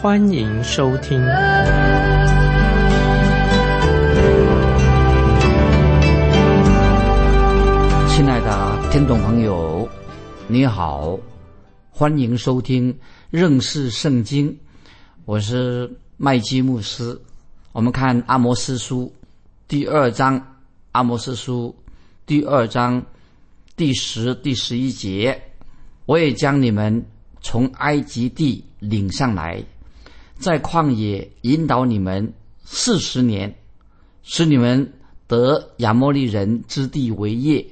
欢迎收听。亲爱的听众朋友，你好。欢迎收听认识圣经，我是麦基牧师。我们看阿摩斯书第二章，阿摩斯书第二章第十、第十一节。我也将你们从埃及地领上来，在旷野引导你们四十年，使你们得亚摩利人之地为业。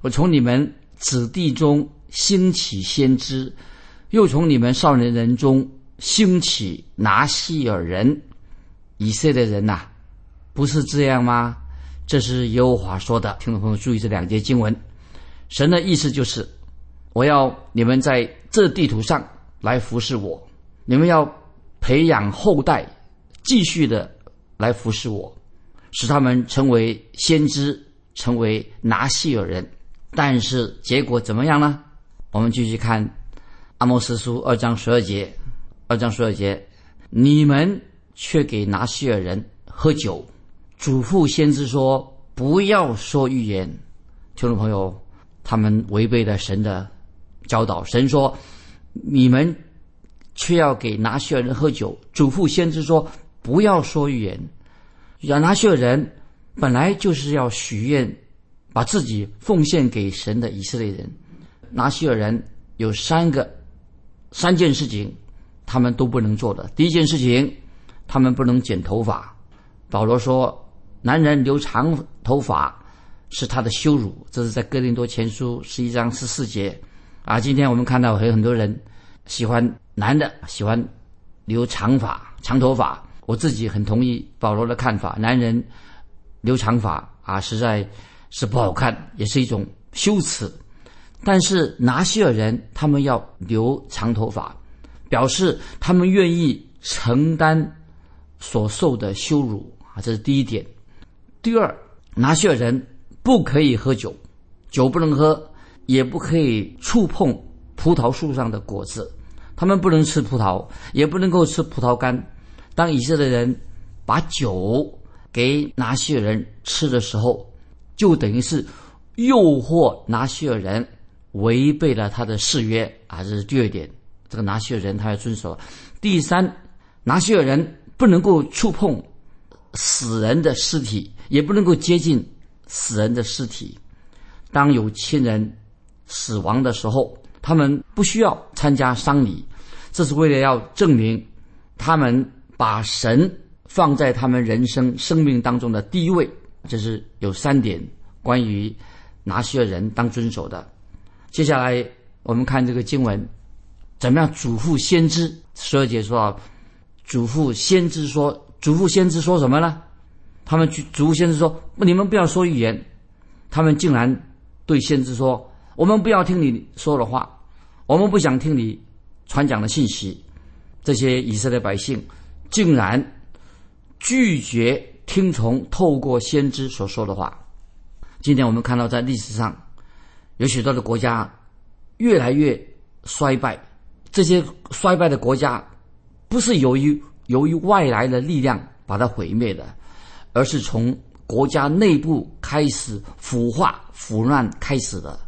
我从你们子弟中。兴起先知，又从你们少年人中兴起拿西尔人，以色列人呐，不是这样吗？这是耶和华说的。听众朋友注意这两节经文，神的意思就是，我要你们在这地图上来服侍我，你们要培养后代，继续的来服侍我，使他们成为先知，成为拿西尔人。但是结果怎么样呢？我们继续看《阿摩斯书》二章十二节，二章十二节，你们却给拿西尔人喝酒，嘱咐先知说不要说预言。听众朋友，他们违背了神的教导。神说，你们却要给拿西尔人喝酒，嘱咐先知说不要说预言。要拿西尔人本来就是要许愿，把自己奉献给神的以色列人。拿西尔人有三个、三件事情，他们都不能做的。第一件事情，他们不能剪头发。保罗说，男人留长头发是他的羞辱。这是在哥林多前书十一章十四节。啊，今天我们看到有很多人喜欢男的喜欢留长发、长头发。我自己很同意保罗的看法，男人留长发啊，实在是不好看，也是一种羞耻。但是拿西尔人他们要留长头发，表示他们愿意承担所受的羞辱啊，这是第一点。第二，拿西尔人不可以喝酒，酒不能喝，也不可以触碰葡萄树上的果子，他们不能吃葡萄，也不能够吃葡萄干。当以色列人把酒给拿西尔人吃的时候，就等于是诱惑拿西尔人。违背了他的誓约啊，这是第二点。这个拿西尔人他要遵守。第三，拿西尔人不能够触碰死人的尸体，也不能够接近死人的尸体。当有亲人死亡的时候，他们不需要参加丧礼，这是为了要证明他们把神放在他们人生生命当中的第一位。这是有三点关于拿西尔人当遵守的。接下来我们看这个经文，怎么样嘱咐先知？十二节说啊，嘱咐先知说，嘱咐先知说什么呢？他们去嘱咐先知说，你们不要说预言。他们竟然对先知说，我们不要听你说的话，我们不想听你传讲的信息。这些以色列百姓竟然拒绝听从透过先知所说的话。今天我们看到在历史上。有许多的国家越来越衰败，这些衰败的国家不是由于由于外来的力量把它毁灭的，而是从国家内部开始腐化腐烂开始的。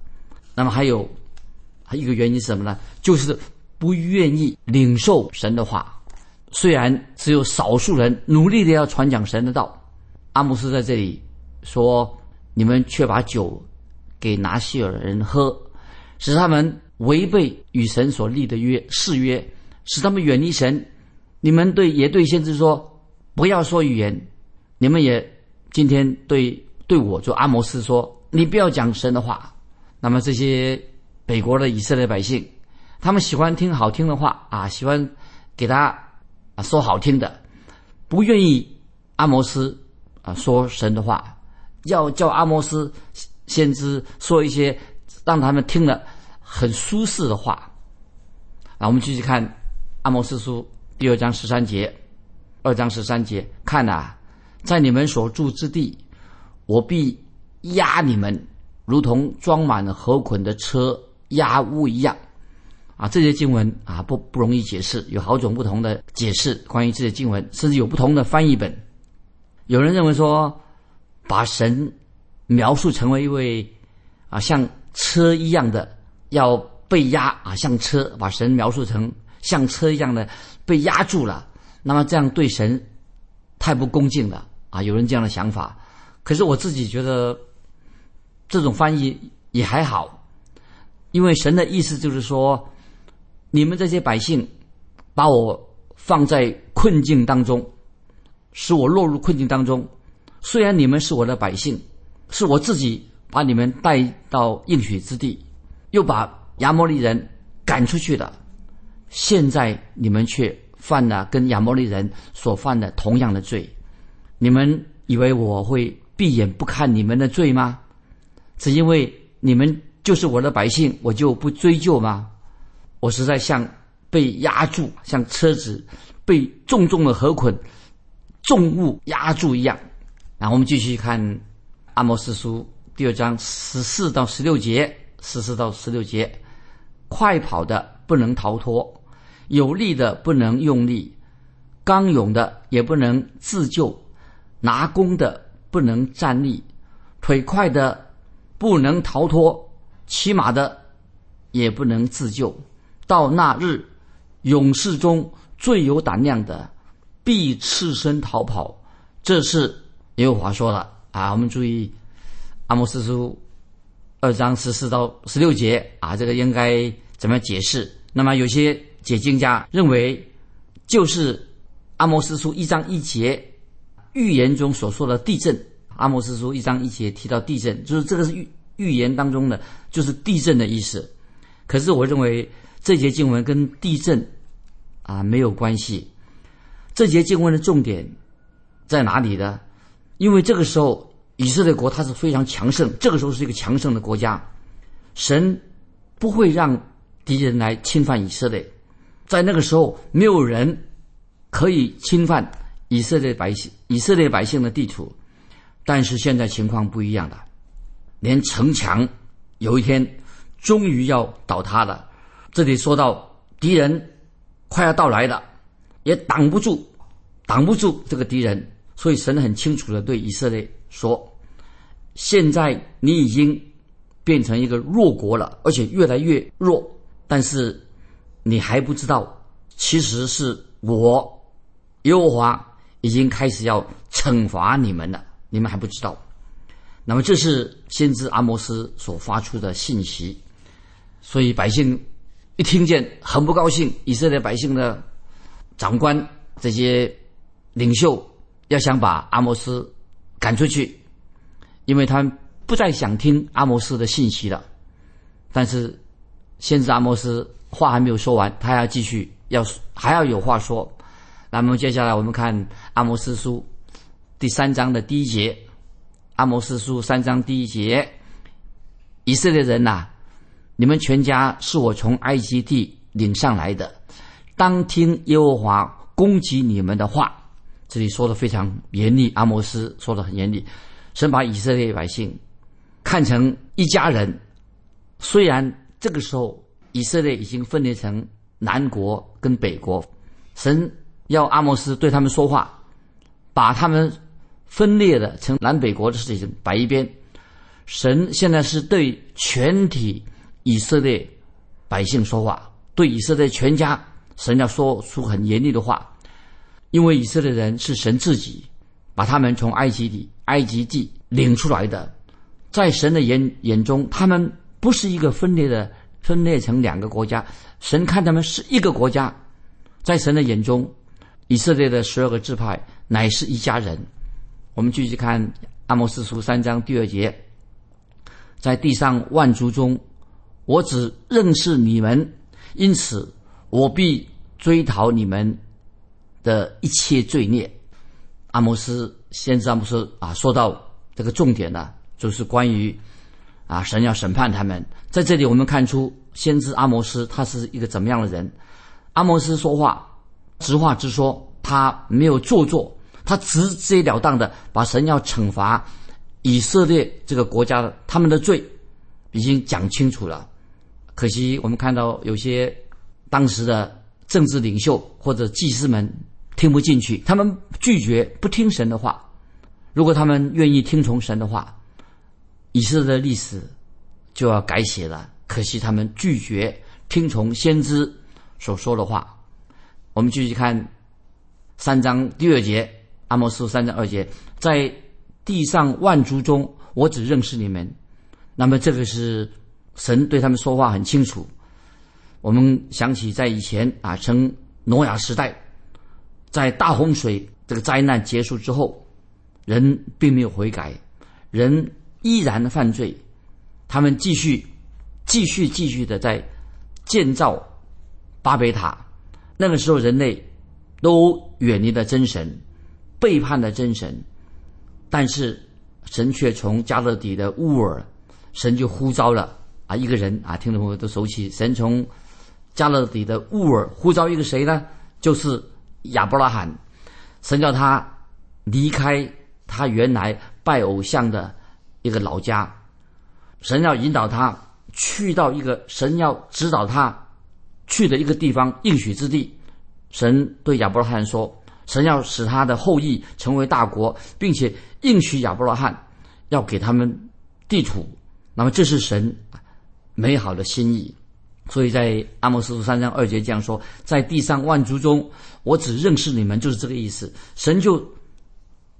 那么还有还有一个原因是什么呢？就是不愿意领受神的话。虽然只有少数人努力的要传讲神的道，阿姆斯在这里说：“你们却把酒。”给拿西尔人喝，使他们违背与神所立的约誓约，使他们远离神。你们对也对先知说，不要说语言。你们也今天对对我做阿摩斯说，你不要讲神的话。那么这些北国的以色列百姓，他们喜欢听好听的话啊，喜欢给他啊说好听的。不愿意阿摩斯啊说神的话，要叫阿摩斯先知说一些让他们听了很舒适的话。啊，我们继续看《阿摩斯书》第二章十三节，二章十三节，看呐，在你们所住之地，我必压你们，如同装满了河捆的车压屋一样。啊，这些经文啊不不容易解释，有好种不同的解释。关于这些经文，甚至有不同的翻译本。有人认为说，把神描述成为一位啊像车一样的要。被压啊，像车把神描述成像车一样的被压住了，那么这样对神太不恭敬了啊！有人这样的想法，可是我自己觉得这种翻译也还好，因为神的意思就是说，你们这些百姓把我放在困境当中，使我落入困境当中。虽然你们是我的百姓，是我自己把你们带到应许之地，又把。亚摩利人赶出去了，现在你们却犯了跟亚摩利人所犯的同样的罪，你们以为我会闭眼不看你们的罪吗？只因为你们就是我的百姓，我就不追究吗？我实在像被压住，像车子被重重的河捆、重物压住一样。然后我们继续看《阿摩斯书》第二章十四到十六节，十四到十六节。快跑的不能逃脱，有力的不能用力，刚勇的也不能自救，拿弓的不能站立，腿快的不能逃脱，骑马的也不能自救。到那日，勇士中最有胆量的必赤身逃跑。这是耶和华说了啊！我们注意，阿摩斯书。二章十四到十六节啊，这个应该怎么解释？那么有些解经家认为，就是阿摩斯书一章一节预言中所说的地震。阿摩斯书一章一节提到地震，就是这个是预预言当中呢，就是地震的意思。可是我认为这节经文跟地震啊没有关系。这节经文的重点在哪里呢？因为这个时候。以色列国它是非常强盛，这个时候是一个强盛的国家，神不会让敌人来侵犯以色列，在那个时候没有人可以侵犯以色列百姓以色列百姓的地图，但是现在情况不一样了，连城墙有一天终于要倒塌了。这里说到敌人快要到来了，也挡不住，挡不住这个敌人，所以神很清楚的对以色列。说，现在你已经变成一个弱国了，而且越来越弱。但是你还不知道，其实是我耶和华已经开始要惩罚你们了，你们还不知道。那么这是先知阿摩斯所发出的信息，所以百姓一听见很不高兴。以色列百姓的长官这些领袖要想把阿摩斯。赶出去，因为他不再想听阿摩斯的信息了。但是，先知阿摩斯话还没有说完，他要继续要还要有话说。那么接下来我们看阿摩斯书第三章的第一节。阿摩斯书三章第一节：以色列人呐，你们全家是我从埃及地领上来的，当听耶和华攻击你们的话。这里说的非常严厉，阿摩斯说的很严厉，神把以色列百姓看成一家人。虽然这个时候以色列已经分裂成南国跟北国，神要阿摩斯对他们说话，把他们分裂的成南北国的事情摆一边。神现在是对全体以色列百姓说话，对以色列全家，神要说出很严厉的话。因为以色列人是神自己把他们从埃及地、埃及地领出来的，在神的眼眼中，他们不是一个分裂的、分裂成两个国家。神看他们是一个国家，在神的眼中，以色列的十二个支派乃是一家人。我们继续看阿摩斯书三章第二节，在地上万族中，我只认识你们，因此我必追讨你们。的一切罪孽，阿摩斯先知阿摩斯啊，说到这个重点呢，就是关于啊神要审判他们。在这里我们看出先知阿摩斯他是一个怎么样的人？阿摩斯说话直话直说，他没有做作，他直截了当的把神要惩罚以色列这个国家的他们的罪已经讲清楚了。可惜我们看到有些当时的政治领袖或者祭司们听不进去，他们拒绝不听神的话。如果他们愿意听从神的话，以色列的历史就要改写了。可惜他们拒绝听从先知所说的话。我们继续看三章第二节，阿摩斯三章二节，在地上万族中，我只认识你们。那么这个是。神对他们说话很清楚。我们想起在以前啊，称挪亚时代，在大洪水这个灾难结束之后，人并没有悔改，人依然犯罪，他们继续、继续、继续的在建造巴别塔。那个时候，人类都远离了真神，背叛了真神，但是神却从加勒底的乌尔，神就呼召了。啊，一个人啊，听众朋友都熟悉。神从加勒底的乌尔呼召一个谁呢？就是亚伯拉罕。神叫他离开他原来拜偶像的一个老家，神要引导他去到一个神要指导他去的一个地方应许之地。神对亚伯拉罕说：“神要使他的后裔成为大国，并且应许亚伯拉罕要给他们地土。”那么这是神。美好的心意，所以在阿摩斯书三章二节这样说：在地上万族中，我只认识你们，就是这个意思。神就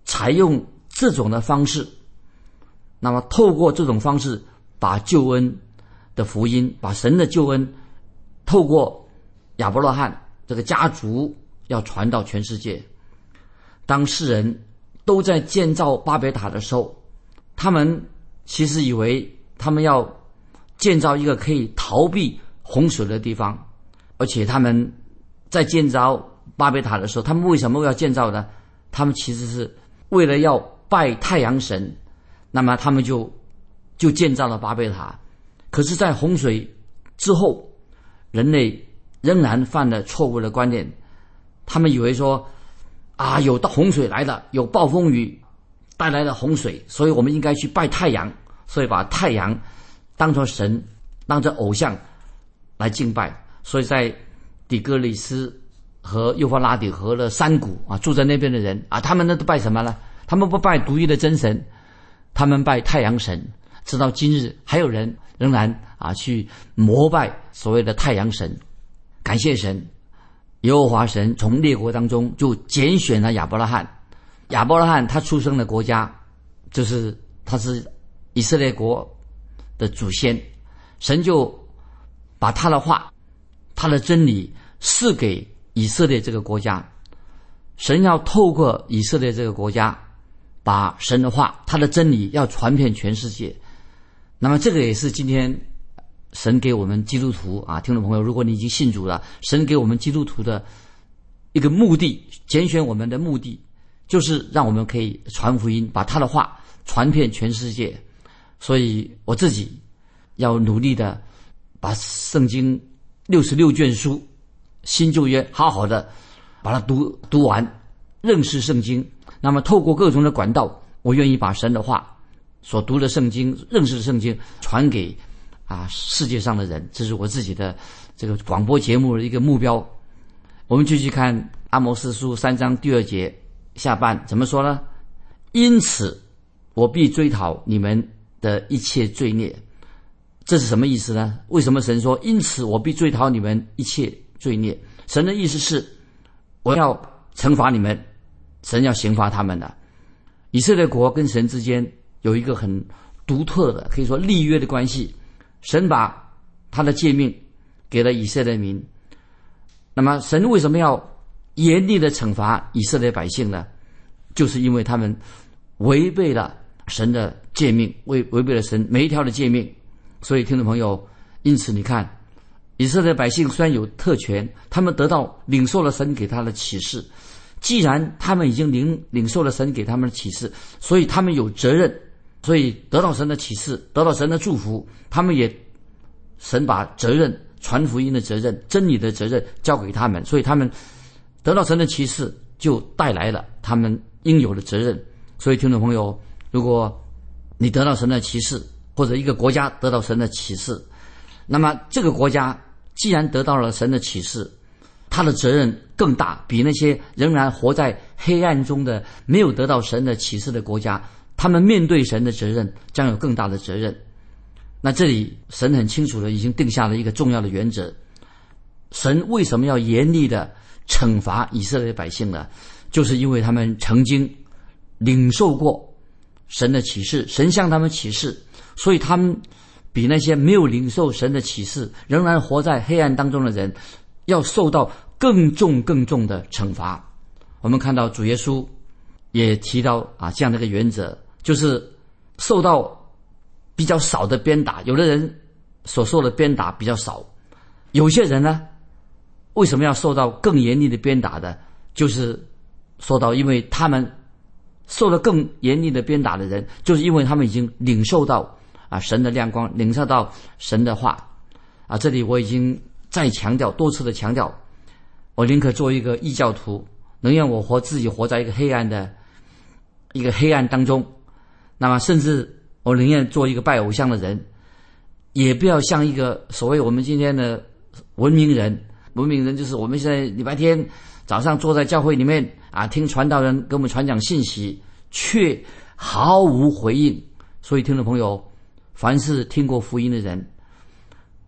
采用这种的方式，那么透过这种方式，把救恩的福音，把神的救恩，透过亚伯拉罕这个家族，要传到全世界。当世人都在建造巴别塔的时候，他们其实以为他们要。建造一个可以逃避洪水的地方，而且他们在建造巴别塔的时候，他们为什么要建造呢？他们其实是为了要拜太阳神，那么他们就就建造了巴别塔。可是，在洪水之后，人类仍然犯了错误的观念，他们以为说啊，有大洪水来了，有暴风雨带来了洪水，所以我们应该去拜太阳，所以把太阳。当作神，当作偶像来敬拜，所以在底格里斯和幼发拉底河的山谷啊，住在那边的人啊，他们那都拜什么呢？他们不拜独一的真神，他们拜太阳神。直到今日，还有人仍然啊去膜拜所谓的太阳神。感谢神，耶和华神从列国当中就拣选了亚伯拉罕。亚伯拉罕他出生的国家就是他是以色列国。的祖先，神就把他的话、他的真理赐给以色列这个国家。神要透过以色列这个国家，把神的话、他的真理要传遍全世界。那么，这个也是今天神给我们基督徒啊，听众朋友，如果你已经信主了，神给我们基督徒的一个目的，拣选我们的目的，就是让我们可以传福音，把他的话传遍全世界。所以我自己要努力的把圣经六十六卷书新旧约好好的把它读读完，认识圣经。那么透过各种的管道，我愿意把神的话所读的圣经、认识的圣经传给啊世界上的人。这是我自己的这个广播节目的一个目标。我们继续看阿摩斯书三章第二节下半怎么说呢？因此我必追讨你们。的一切罪孽，这是什么意思呢？为什么神说：“因此我必追讨你们一切罪孽？”神的意思是，我要惩罚你们，神要刑罚他们的。以色列国跟神之间有一个很独特的，可以说立约的关系。神把他的诫命给了以色列民，那么神为什么要严厉的惩罚以色列百姓呢？就是因为他们违背了。神的诫命违违背了神每一条的诫命，所以听众朋友，因此你看，以色列百姓虽然有特权，他们得到领受了神给他的启示，既然他们已经领领受了神给他们的启示，所以他们有责任，所以得到神的启示，得到神的祝福，他们也神把责任传福音的责任、真理的责任交给他们，所以他们得到神的启示，就带来了他们应有的责任。所以，听众朋友，如果你得到神的启示，或者一个国家得到神的启示，那么这个国家既然得到了神的启示，他的责任更大，比那些仍然活在黑暗中的、没有得到神的启示的国家，他们面对神的责任将有更大的责任。那这里神很清楚的已经定下了一个重要的原则：神为什么要严厉的惩罚以色列百姓呢？就是因为他们曾经领受过神的启示，神向他们启示，所以他们比那些没有领受神的启示、仍然活在黑暗当中的人，要受到更重、更重的惩罚。我们看到主耶稣也提到啊这样的一个原则，就是受到。比较少的鞭打，有的人所受的鞭打比较少，有些人呢，为什么要受到更严厉的鞭打的？就是说到，因为他们受了更严厉的鞭打的人，就是因为他们已经领受到啊神的亮光，领受到神的话啊。这里我已经再强调多次的强调，我宁可做一个异教徒，能让我活自己活在一个黑暗的一个黑暗当中，那么甚至。我宁愿做一个拜偶像的人，也不要像一个所谓我们今天的文明人。文明人就是我们现在礼拜天早上坐在教会里面啊，听传道人给我们传讲信息，却毫无回应。所以，听众朋友，凡是听过福音的人，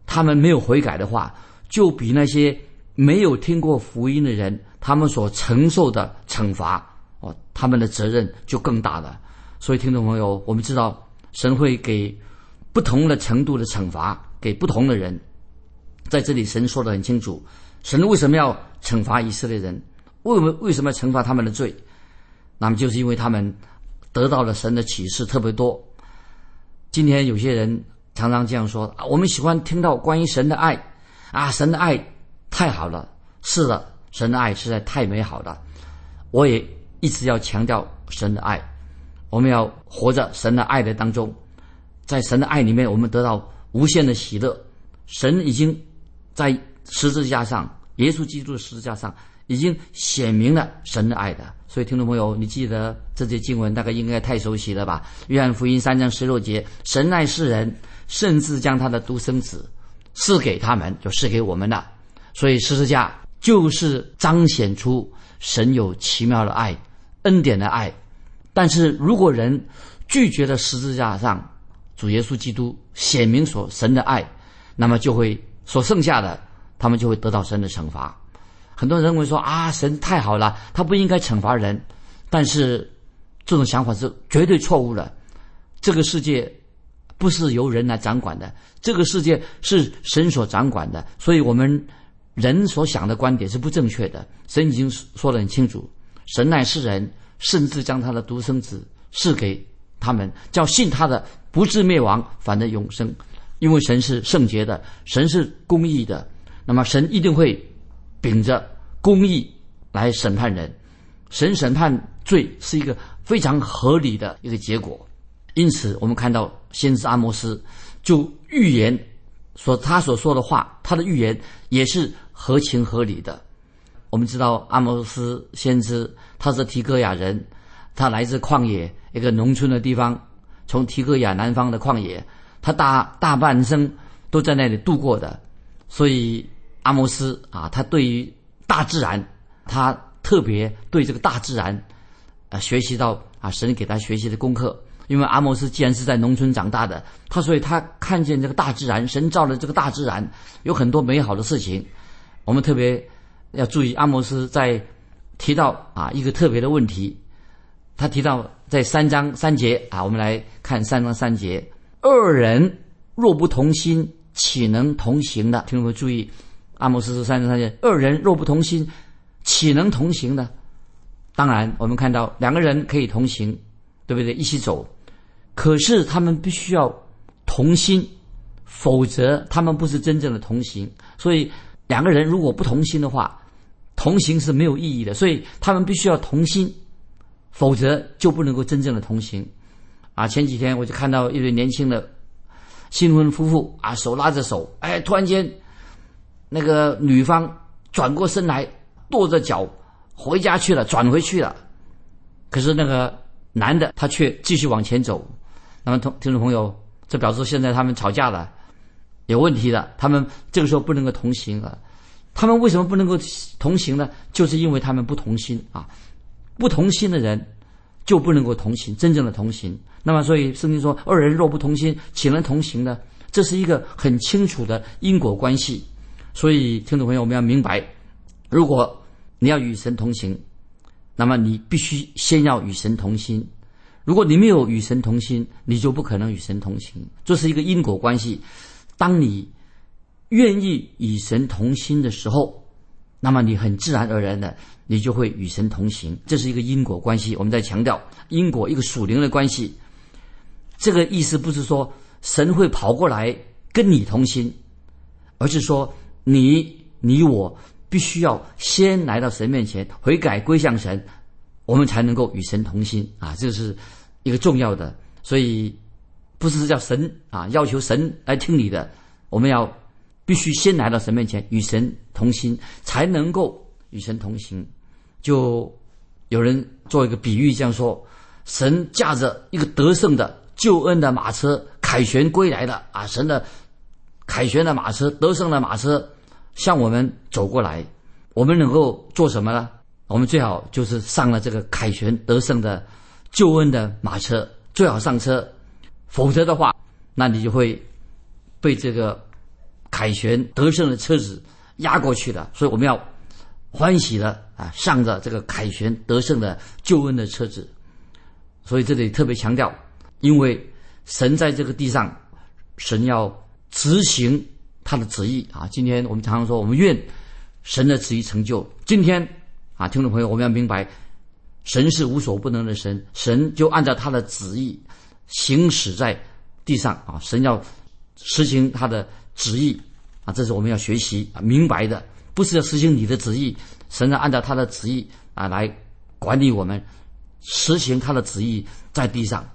他们没有悔改的话，就比那些没有听过福音的人，他们所承受的惩罚哦，他们的责任就更大了。所以，听众朋友，我们知道。神会给不同的程度的惩罚给不同的人，在这里神说的很清楚，神为什么要惩罚以色列人？为什么为什么要惩罚他们的罪？那么就是因为他们得到了神的启示特别多。今天有些人常常这样说啊，我们喜欢听到关于神的爱啊，神的爱太好了。是的，神的爱实在太美好了。我也一直要强调神的爱。我们要活在神的爱的当中，在神的爱里面，我们得到无限的喜乐。神已经在十字架上，耶稣基督的十字架上，已经显明了神的爱的。所以，听众朋友，你记得这些经文，大概应该太熟悉了吧？约翰福音三章十六节：神爱世人，甚至将他的独生子赐给他们，就赐给我们了。所以，十字架就是彰显出神有奇妙的爱、恩典的爱。但是如果人拒绝了十字架上主耶稣基督显明所神的爱，那么就会所剩下的，他们就会得到神的惩罚。很多人认为说啊，神太好了，他不应该惩罚人。但是这种想法是绝对错误的。这个世界不是由人来掌管的，这个世界是神所掌管的。所以我们人所想的观点是不正确的。神已经说得很清楚，神乃是人。甚至将他的独生子赐给他们，叫信他的不至灭亡，反得永生。因为神是圣洁的，神是公义的，那么神一定会秉着公义来审判人。神审判罪是一个非常合理的一个结果。因此，我们看到先知阿摩斯就预言说他所说的话，他的预言也是合情合理的。我们知道阿摩斯先知他是提戈亚人，他来自旷野一个农村的地方，从提戈亚南方的旷野，他大大半生都在那里度过的，所以阿摩斯啊，他对于大自然，他特别对这个大自然，啊，学习到啊神给他学习的功课。因为阿摩斯既然是在农村长大的，他所以他看见这个大自然，神造的这个大自然有很多美好的事情，我们特别。要注意，阿摩斯在提到啊一个特别的问题，他提到在三章三节啊，我们来看三章三节：二人若不同心，岂能同行的？听众朋友注意，阿摩斯是三章三节：二人若不同心，岂能同行呢？当然，我们看到两个人可以同行，对不对？一起走，可是他们必须要同心，否则他们不是真正的同行。所以两个人如果不同心的话，同行是没有意义的，所以他们必须要同心，否则就不能够真正的同行。啊，前几天我就看到一对年轻的新婚夫妇啊，手拉着手，哎，突然间那个女方转过身来，跺着脚回家去了，转回去了。可是那个男的他却继续往前走。那么同听众朋友，这表示现在他们吵架了，有问题了，他们这个时候不能够同行了。他们为什么不能够同行呢？就是因为他们不同心啊，不同心的人就不能够同行，真正的同行。那么，所以圣经说：“二人若不同心，岂能同行呢？”这是一个很清楚的因果关系。所以，听众朋友，我们要明白，如果你要与神同行，那么你必须先要与神同心。如果你没有与神同心，你就不可能与神同行。这是一个因果关系。当你愿意与神同心的时候，那么你很自然而然的，你就会与神同行。这是一个因果关系。我们在强调因果一个属灵的关系。这个意思不是说神会跑过来跟你同心，而是说你、你我必须要先来到神面前悔改归向神，我们才能够与神同心啊！这是一个重要的，所以不是叫神啊要求神来听你的，我们要必须先来到神面前与神同心，才能够与神同行。就有人做一个比喻，这样说：神驾着一个得胜的。救恩的马车凯旋归来的啊，神的凯旋的马车，得胜的马车向我们走过来，我们能够做什么呢？我们最好就是上了这个凯旋得胜的救恩的马车，最好上车，否则的话，那你就会被这个凯旋得胜的车子压过去的。所以我们要欢喜的啊，上着这个凯旋得胜的救恩的车子。所以这里特别强调。因为神在这个地上，神要执行他的旨意啊！今天我们常常说，我们愿神的旨意成就。今天啊，听众朋友，我们要明白，神是无所不能的神，神就按照他的旨意行驶在地上啊！神要实行他的旨意啊！这是我们要学习啊明白的，不是要实行你的旨意，神呢按照他的旨意啊来管理我们，实行他的旨意在地上。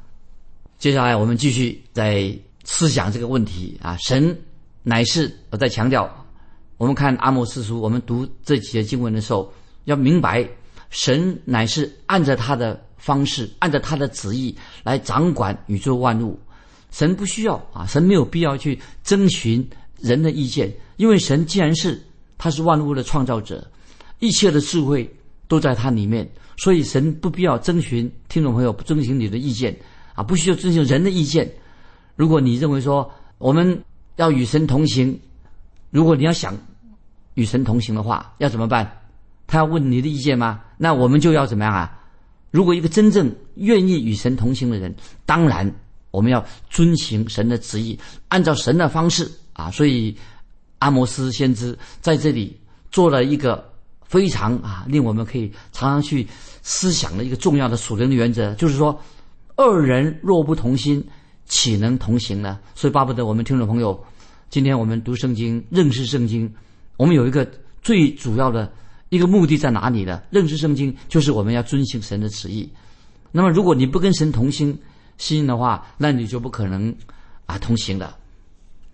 接下来我们继续在思想这个问题啊，神乃是我在强调，我们看阿摩斯书，我们读这几节经文的时候，要明白神乃是按照他的方式，按照他的旨意来掌管宇宙万物。神不需要啊，神没有必要去征询人的意见，因为神既然是他是万物的创造者，一切的智慧都在他里面，所以神不必要征询听众朋友不征询你的意见。啊，不需要遵循人的意见。如果你认为说我们要与神同行，如果你要想与神同行的话，要怎么办？他要问你的意见吗？那我们就要怎么样啊？如果一个真正愿意与神同行的人，当然我们要遵行神的旨意，按照神的方式啊。所以阿摩斯先知在这里做了一个非常啊令我们可以常常去思想的一个重要的属灵的原则，就是说。二人若不同心，岂能同行呢？所以巴不得我们听众朋友，今天我们读圣经、认识圣经，我们有一个最主要的一个目的在哪里呢？认识圣经就是我们要遵行神的旨意。那么，如果你不跟神同心心的话，那你就不可能啊同行的。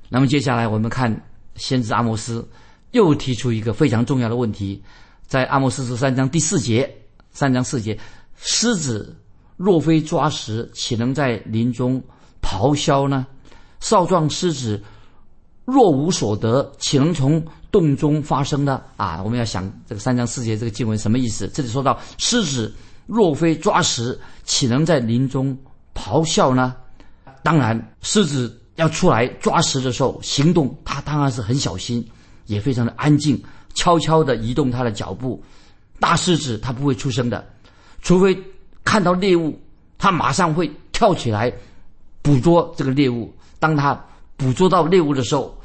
那么接下来我们看先知阿摩斯又提出一个非常重要的问题，在阿摩斯十三章第四节，三章四节，狮子。若非抓食，岂能在林中咆哮呢？少壮狮子若无所得，岂能从洞中发生呢？啊，我们要想这个三章四节这个经文什么意思？这里说到狮子若非抓食，岂能在林中咆哮呢？当然，狮子要出来抓食的时候，行动它当然是很小心，也非常的安静，悄悄地移动它的脚步。大狮子它不会出声的，除非。看到猎物，它马上会跳起来捕捉这个猎物。当它捕捉到猎物的时候，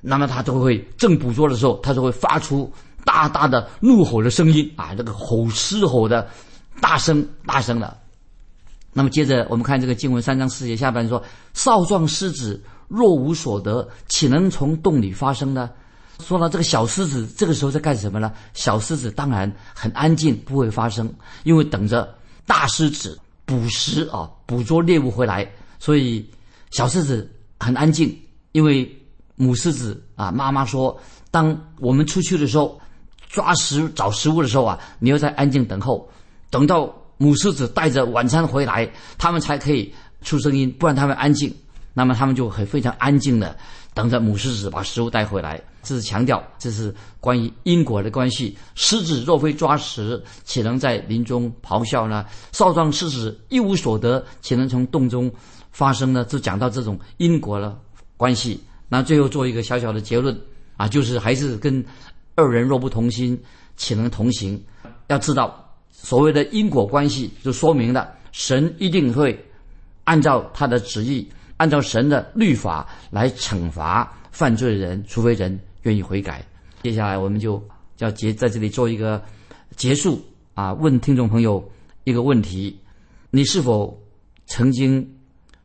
那么它就会正捕捉的时候，它就会发出大大的怒吼的声音啊！这个吼狮吼的大声大声的。那么接着我们看这个经文三章四节下半说：“少壮狮子若无所得，岂能从洞里发生呢？”说到这个小狮子，这个时候在干什么呢？小狮子当然很安静，不会发声，因为等着大狮子捕食啊，捕捉猎物回来。所以小狮子很安静，因为母狮子啊，妈妈说，当我们出去的时候，抓食找食物的时候啊，你要在安静等候，等到母狮子带着晚餐回来，他们才可以出声音，不然他们安静，那么他们就很非常安静的等着母狮子把食物带回来。这是强调，这是关于因果的关系。狮子若非抓食，岂能在林中咆哮呢？少壮狮子一无所得，岂能从洞中发生呢？就讲到这种因果的关系。那最后做一个小小的结论啊，就是还是跟二人若不同心，岂能同行？要知道，所谓的因果关系，就说明了神一定会按照他的旨意，按照神的律法来惩罚犯罪人，除非人。愿意悔改，接下来我们就要结在这里做一个结束啊！问听众朋友一个问题：你是否曾经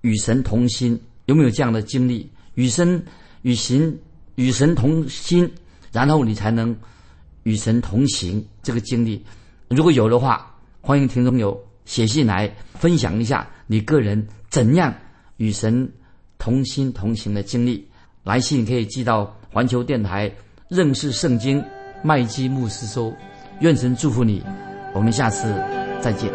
与神同心？有没有这样的经历？与神与行与神同心，然后你才能与神同行。这个经历，如果有的话，欢迎听众朋友写信来分享一下你个人怎样与神同心同行的经历。来信可以寄到。环球电台认识圣经麦基牧师收：“愿神祝福你，我们下次再见。”